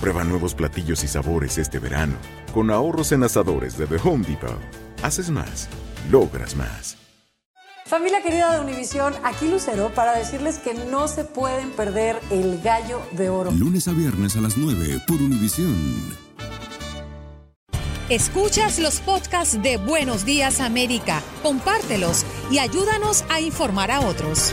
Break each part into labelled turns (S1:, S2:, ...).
S1: Prueba nuevos platillos y sabores este verano, con ahorros en asadores de The Home Depot. Haces más, logras más.
S2: Familia querida de Univisión, aquí Lucero para decirles que no se pueden perder el gallo de oro.
S3: Lunes a viernes a las 9 por Univisión.
S4: Escuchas los podcasts de Buenos Días América, compártelos y ayúdanos a informar a otros.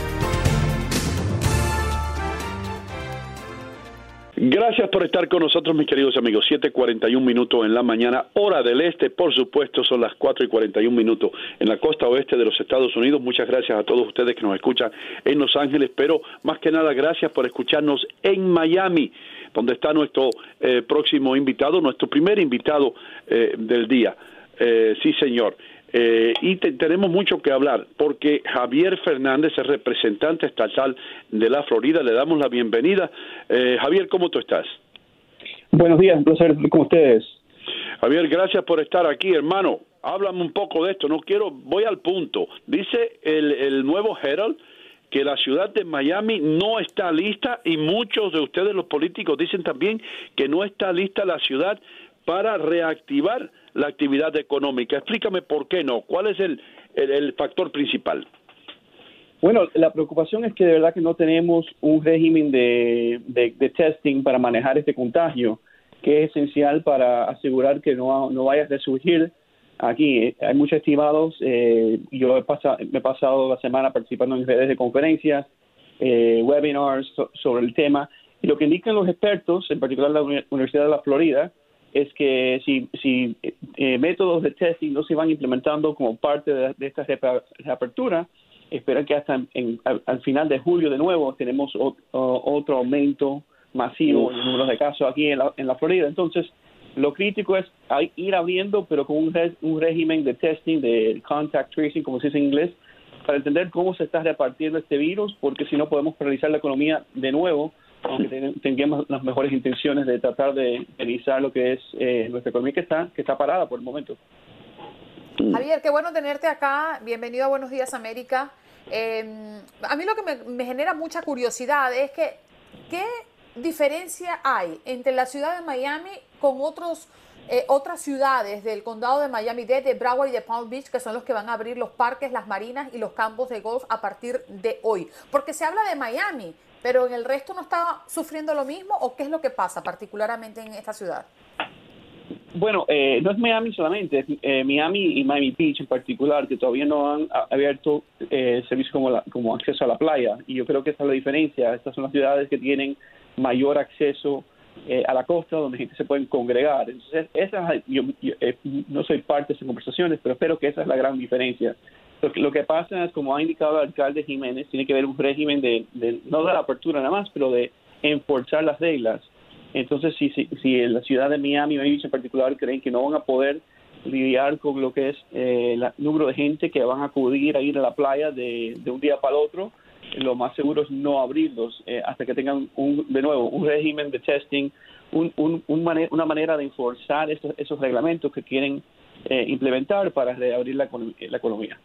S5: Gracias por estar con nosotros, mis queridos amigos. 7:41 minutos en la mañana, hora del este, por supuesto, son las 4 y 41 minutos en la costa oeste de los Estados Unidos. Muchas gracias a todos ustedes que nos escuchan en Los Ángeles, pero más que nada, gracias por escucharnos en Miami, donde está nuestro eh, próximo invitado, nuestro primer invitado eh, del día. Eh, sí, señor. Eh, y te, tenemos mucho que hablar porque Javier Fernández es representante estatal de la Florida. Le damos la bienvenida. Eh, Javier, ¿cómo tú estás?
S6: Buenos días, un placer con ustedes.
S5: Javier, gracias por estar aquí, hermano. Háblame un poco de esto. No quiero, voy al punto. Dice el, el nuevo Herald que la ciudad de Miami no está lista y muchos de ustedes, los políticos, dicen también que no está lista la ciudad para reactivar la actividad económica. Explícame por qué no, cuál es el, factor principal.
S6: Bueno, la preocupación es que de verdad que no tenemos un régimen de, de, testing para manejar este contagio, que es esencial para asegurar que no, no vaya a resurgir aquí. Hay muchos estimados, eh, yo he pasado, me he pasado la semana participando en redes de conferencias, eh, webinars sobre el tema, y lo que indican los expertos, en particular la Universidad de la Florida, es que si, si eh, métodos de testing no se van implementando como parte de, esta reapertura, esperan que hasta al, final de julio de nuevo tenemos otro aumento masivo en el número de casos aquí en la, en la Florida. Entonces, lo crítico es ir abriendo, pero con un, un régimen de testing, de contact tracing, como se dice en inglés, para entender cómo se está repartiendo este virus, porque si no podemos paralizar la economía de nuevo aunque tengamos las mejores intenciones de tratar de realizar lo que es eh, nuestra economía que está, que está parada por el momento.
S7: Javier, qué bueno tenerte acá. Bienvenido a Buenos Días América. Em, a mí lo que me, genera mucha curiosidad es que, ¿qué diferencia hay entre la ciudad de Miami con otros, eh, otras ciudades del condado de Miami-Dade, de Broward y de Palm Beach, que son los que van a abrir los parques, las marinas y los campos de golf a partir de hoy? Porque se habla de Miami, pero en el resto no está sufriendo lo mismo o qué es lo que pasa particularmente en esta ciudad?
S6: Bueno, eh, no es Miami solamente, es eh, Miami y Miami Beach en particular, que todavía no han abierto eh, servicios como, como acceso a la playa. Y yo creo que esa es la diferencia. Estas son las ciudades que tienen mayor acceso eh, a la costa, donde gente se puede congregar. Entonces, esa, yo, no soy parte de esas conversaciones, pero espero que esa es la gran diferencia. Lo que, pasa es, como ha indicado el alcalde Jiménez, tiene que haber un régimen de, no de la apertura nada más, pero de enforzar las reglas. Entonces, si, si, si en la ciudad de Miami, Miami en particular, creen que no van a poder lidiar con lo que es eh, el número de gente que van a acudir a ir a la playa de, un día para el otro, lo más seguro es no abrirlos eh, hasta que tengan, un, de nuevo, un régimen de testing, un, un, una manera de enforzar esos, esos reglamentos que quieren eh, implementar para reabrir la, la economía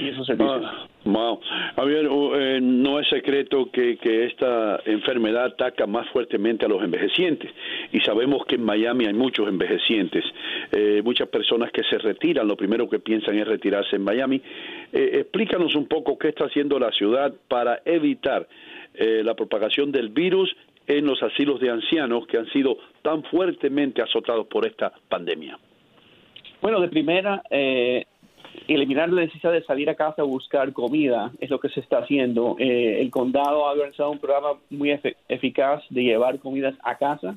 S6: y esos servicios.
S5: wow. Javier, eh, no es secreto que, que esta enfermedad ataca más fuertemente a los envejecientes y sabemos que en Miami hay muchos envejecientes, eh, muchas personas que se retiran, lo primero que piensan es retirarse en Miami. explícanos un poco qué está haciendo la ciudad para evitar la propagación del virus en los asilos de ancianos que han sido tan fuertemente azotados por esta pandemia?
S6: Bueno, de primera, eh, eliminar la necesidad de salir a casa a buscar comida es lo que se está haciendo. Eh, el condado ha organizado un programa muy eficaz de llevar comidas a casa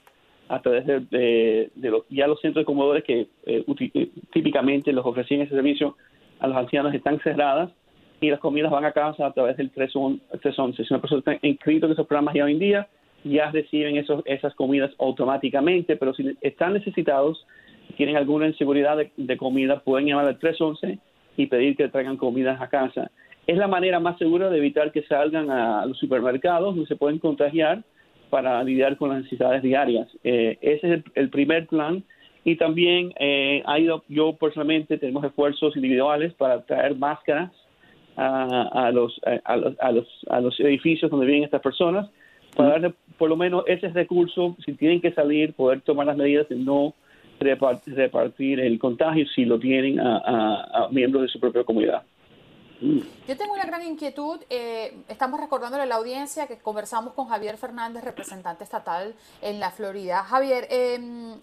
S6: a través de, los, ya los centros de comedores que eh, típicamente los ofrecían ese servicio a los ancianos están cerradas y las comidas van a casa a través del 311. Si una persona está inscrito en esos programas ya hoy en día, ya reciben esos, esas comidas automáticamente, pero si están necesitados, tienen alguna inseguridad de, comida, pueden llamar al 311 y pedir que traigan comidas a casa. Es la manera más segura de evitar que salgan a los supermercados donde se pueden contagiar para lidiar con las necesidades diarias. Eh, ese es el, primer plan. Y también eh, ha ido, yo personalmente tenemos esfuerzos individuales para traer máscaras a, los, a, los, a, los, a los edificios donde viven estas personas para darle por lo menos ese recurso, si tienen que salir, poder tomar las medidas de no repartir el contagio si lo tienen a, miembros de su propia comunidad.
S7: Yo tengo una gran inquietud. Eh, estamos recordándole a la audiencia que conversamos con Javier Fernández, representante estatal en la Florida. Javier, em,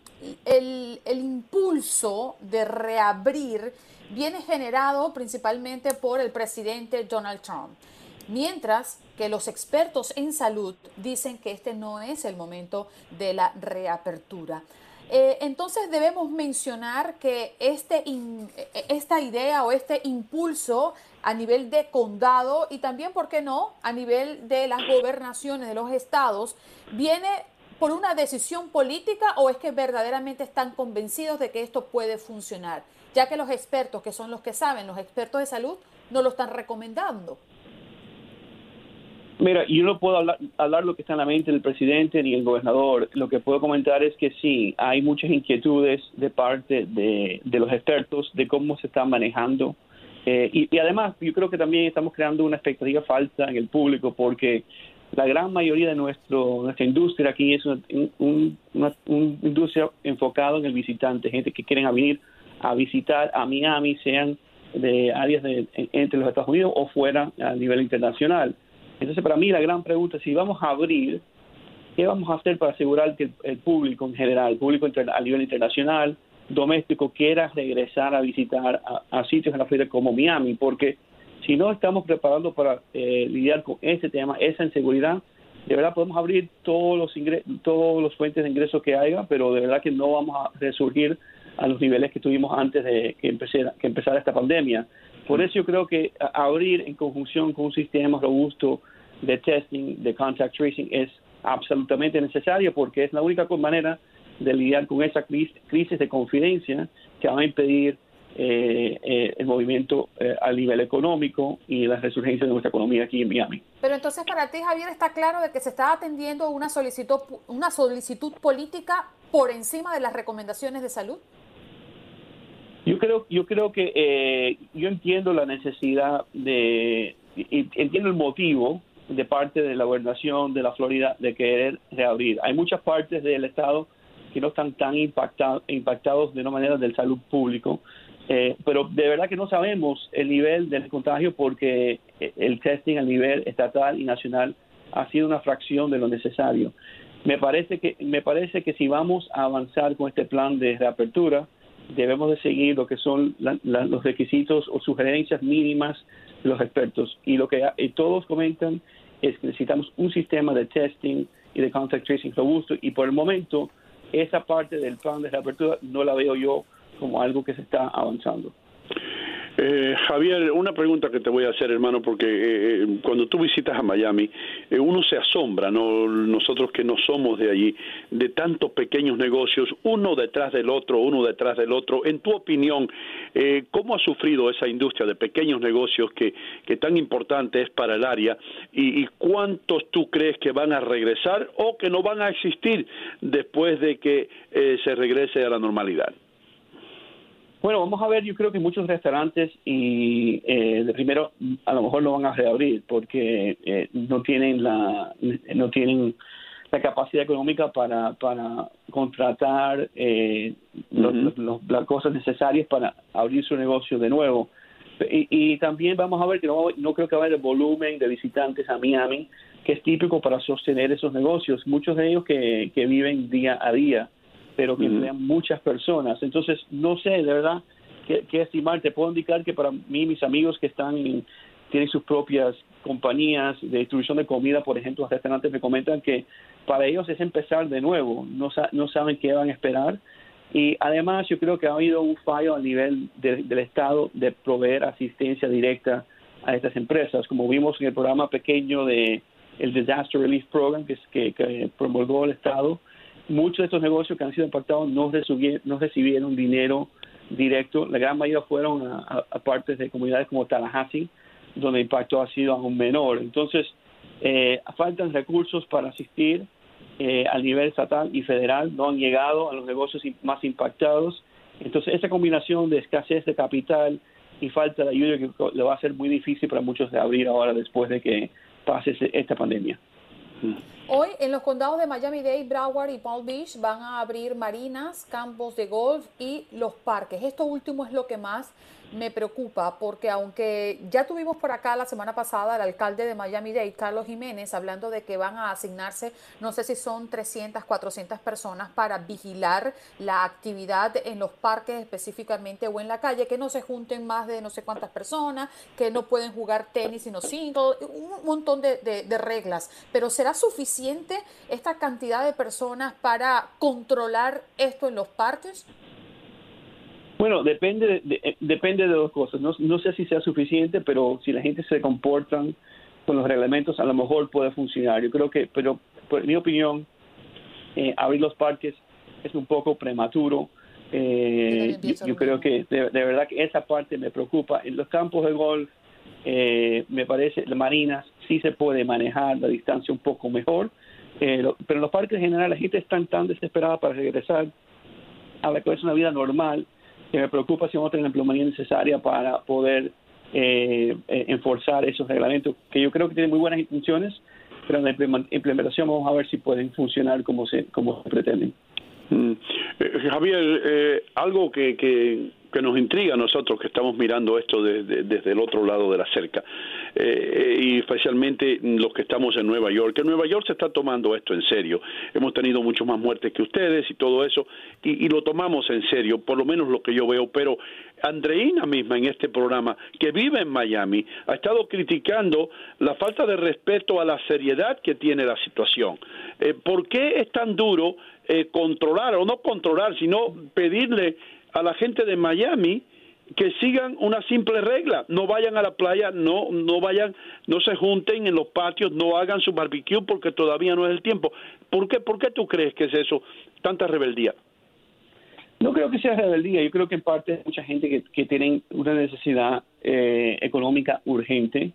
S7: el, el impulso de reabrir viene generado principalmente por el presidente Donald Trump mientras que los expertos en salud dicen que este no es el momento de la reapertura. Eh, entonces debemos mencionar que este esta idea o este impulso a nivel de condado y también, ¿por qué no?, a nivel de las gobernaciones de los estados, viene por una decisión política o es que verdaderamente están convencidos de que esto puede funcionar, ya que los expertos, que son los que saben, los expertos de salud, no lo están recomendando.
S6: Mira, yo no puedo hablar, hablar, lo que está en la mente del presidente ni el gobernador. Lo que puedo comentar es que sí, hay muchas inquietudes de parte de, los expertos de cómo se está manejando. Eh, y, además, yo creo que también estamos creando una expectativa falsa en el público porque la gran mayoría de nuestro, nuestra industria aquí es una, una industria enfocada en el visitante, gente que quieren venir a visitar a Miami, sean de áreas de, entre los Estados Unidos o fuera a nivel internacional. Entonces, para mí la gran pregunta es si vamos a abrir, ¿qué vamos a hacer para asegurar que el, público en general, el público a nivel internacional, doméstico, quiera regresar a visitar a, sitios en la Florida como Miami? Porque si no estamos preparados para eh, lidiar con ese tema, esa inseguridad, de verdad podemos abrir todos los todos los fuentes de ingresos que haya, pero de verdad que no vamos a resurgir a los niveles que tuvimos antes de que empezara, empezara esta pandemia. Por eso yo creo que abrir en conjunción con un sistema robusto de testing, de contact tracing, es absolutamente necesario porque es la única manera de lidiar con esa crisis de confidencia que va a impedir eh, eh, el movimiento eh, a nivel económico y la resurgencia de nuestra economía aquí en Miami.
S7: Pero entonces para ti, Javier, está claro de que se está atendiendo una solicitud, una solicitud política por encima de las recomendaciones de salud.
S6: Yo creo, yo creo que eh, yo entiendo la necesidad de, entiendo el motivo de parte de la gobernación de la Florida de querer reabrir. Hay muchas partes del estado que no están tan impactados, impactados de una manera del salud público, eh, pero de verdad que no sabemos el nivel del contagio porque el testing a nivel estatal y nacional ha sido una fracción de lo necesario. Me parece que me parece que si vamos a avanzar con este plan de reapertura, debemos de seguir lo que son los requisitos o sugerencias mínimas de los expertos. Y lo que todos comentan es que necesitamos un sistema de testing y de contact tracing robusto y por el momento esa parte del plan de reapertura no la veo yo como algo que se está avanzando.
S5: Eh, Javier, una pregunta que te voy a hacer, hermano, porque eh, eh, cuando tú visitas a Miami, uno se asombra, ¿no? nosotros que no somos de allí, de tantos pequeños negocios, uno detrás del otro, uno detrás del otro. En tu opinión, ¿cómo ha sufrido esa industria de pequeños negocios que, tan importante es para el área? Y, ¿Y cuántos tú crees que van a regresar o que no van a existir después de que se regrese a la normalidad?
S6: Bueno, vamos a ver, yo creo que muchos restaurantes y eh, de primero a lo mejor no van a reabrir porque eh, no tienen la no tienen la capacidad económica para, para contratar eh, las cosas necesarias para abrir su negocio de nuevo. Y, también vamos a ver que no, no creo que va a haber el volumen de visitantes a Miami que es típico para sostener esos negocios. Muchos de ellos que, que viven día a día pero que emplean muchas personas. Entonces, no sé, de verdad, qué, estimar. Te puedo indicar que para mí, mis amigos que están tienen sus propias compañías de distribución de comida, por ejemplo, restaurantes me comentan que para ellos es empezar de nuevo, no, no saben qué van a esperar. Y además yo creo que ha habido un fallo a nivel del Estado de proveer asistencia directa a estas empresas, como vimos en el programa pequeño de el Disaster Relief Program que, que, que promulgó el Estado, muchos de estos negocios que han sido impactados no recibieron, no recibieron dinero directo. La gran mayoría fueron a, partes de comunidades como Tallahassee, donde el impacto ha sido aún menor. Entonces, eh, faltan recursos para asistir eh, al nivel estatal y federal, no han llegado a los negocios más impactados. Entonces, esa combinación de escasez de capital y falta de ayuda que le va a ser muy difícil para muchos de abrir ahora después de que pase esta pandemia.
S7: Hoy en los condados de Miami-Dade, Broward y Palm Beach van a abrir marinas, campos de golf y los parques. Esto último es lo que más me preocupa porque aunque ya tuvimos por acá la semana pasada al alcalde de Miami-Dade, Carlos Jiménez, hablando de que van a asignarse, no sé si son 300, 400 personas para vigilar la actividad en los parques específicamente o en la calle, que no se junten más de no sé cuántas personas, que no pueden jugar tenis sino single, un montón de, de reglas. Pero ¿será suficiente esta cantidad de personas para controlar esto en los parques?
S6: Bueno, depende de, eh, depende de dos cosas. No, no, sé si sea suficiente, pero si la gente se comporta con los reglamentos, a lo mejor puede funcionar. Yo creo que, pero por mi opinión, eh, abrir los parques es un poco prematuro. Eh, yo, creo que de, verdad que esa parte me preocupa. En los campos de golf, eh, me parece, las marinas sí se puede manejar la distancia un poco mejor, pero en los parques en general la gente está tan desesperada para regresar a la que es una vida normal que me preocupa si vamos a tener la empleomanía necesaria para poder eh, eh, enforzar esos reglamentos, que yo creo que tienen muy buenas intenciones, pero en la implementación vamos a ver si pueden funcionar como se, como se pretenden.
S5: Mm. Eh, Javier, eh, algo que, que, que, nos intriga a nosotros que estamos mirando esto desde, desde el otro lado de la cerca, eh, y especialmente los que estamos en Nueva York, que Nueva York se está tomando esto en serio. Hemos tenido mucho más muertes que ustedes y todo eso, y, lo tomamos en serio, por lo menos lo que yo veo, pero Andreina misma en este programa, que vive en Miami, ha estado criticando la falta de respeto a la seriedad que tiene la situación. ¿Por qué es tan duro eh, controlar, o no controlar, sino pedirle a la gente de Miami que sigan una simple regla, no vayan a la playa, no no vayan, no se junten en los patios, no hagan su barbecue porque todavía no es el tiempo. ¿Por qué, por qué tú crees que es eso, tanta rebeldía?
S6: No creo que sea rebeldía, yo creo que en parte hay mucha gente que, que tienen una necesidad eh, económica urgente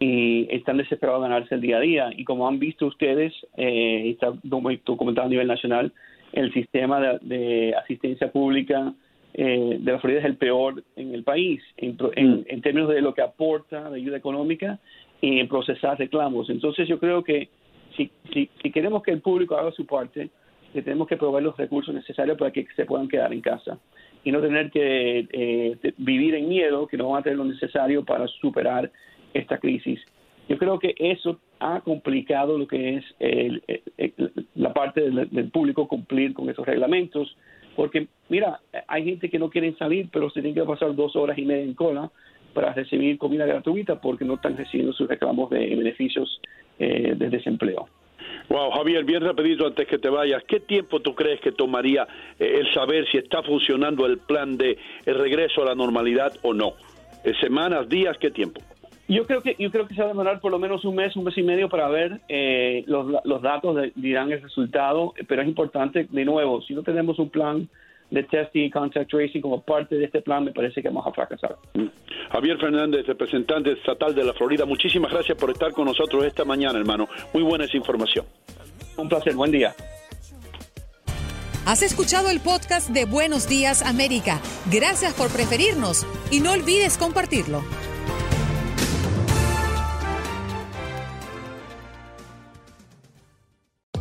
S6: y están desesperados de ganarse el día a día. Y como han visto ustedes, eh, está documentado a nivel nacional, el sistema de, asistencia pública eh, de la Florida es el peor en el país en, en, términos de lo que aporta de ayuda económica y en procesar reclamos. Entonces yo creo que si, si, si queremos que el público haga su parte, le tenemos que proveer los recursos necesarios para que se puedan quedar en casa y no tener que eh, vivir en miedo que no van a tener lo necesario para superar esta crisis. Yo creo que eso ha complicado lo que es la parte del, público cumplir con esos reglamentos, porque mira, hay gente que no quiere salir, pero se tienen que pasar dos horas y media en cola para recibir comida gratuita porque no están recibiendo sus reclamos de beneficios eh, de desempleo.
S5: Wow, Javier, bien rapidito antes que te vayas, ¿qué tiempo tú crees que tomaría eh, el saber si está funcionando el plan de el regreso a la normalidad o no? Eh, ¿Semanas, días, qué tiempo?
S6: Yo creo que yo creo que se va a demorar por lo menos un mes, un mes y medio para ver eh, los, los datos dirán el resultado, pero es importante de nuevo, si no tenemos un plan de testing y contact tracing como parte de este plan, me parece que vamos a fracasar.
S5: Javier Fernández, representante estatal de la Florida, muchísimas gracias por estar con nosotros esta mañana, hermano. Muy buena esa información.
S6: Un placer, buen día.
S4: Has escuchado el podcast de Buenos Días América. Gracias por preferirnos y no olvides compartirlo.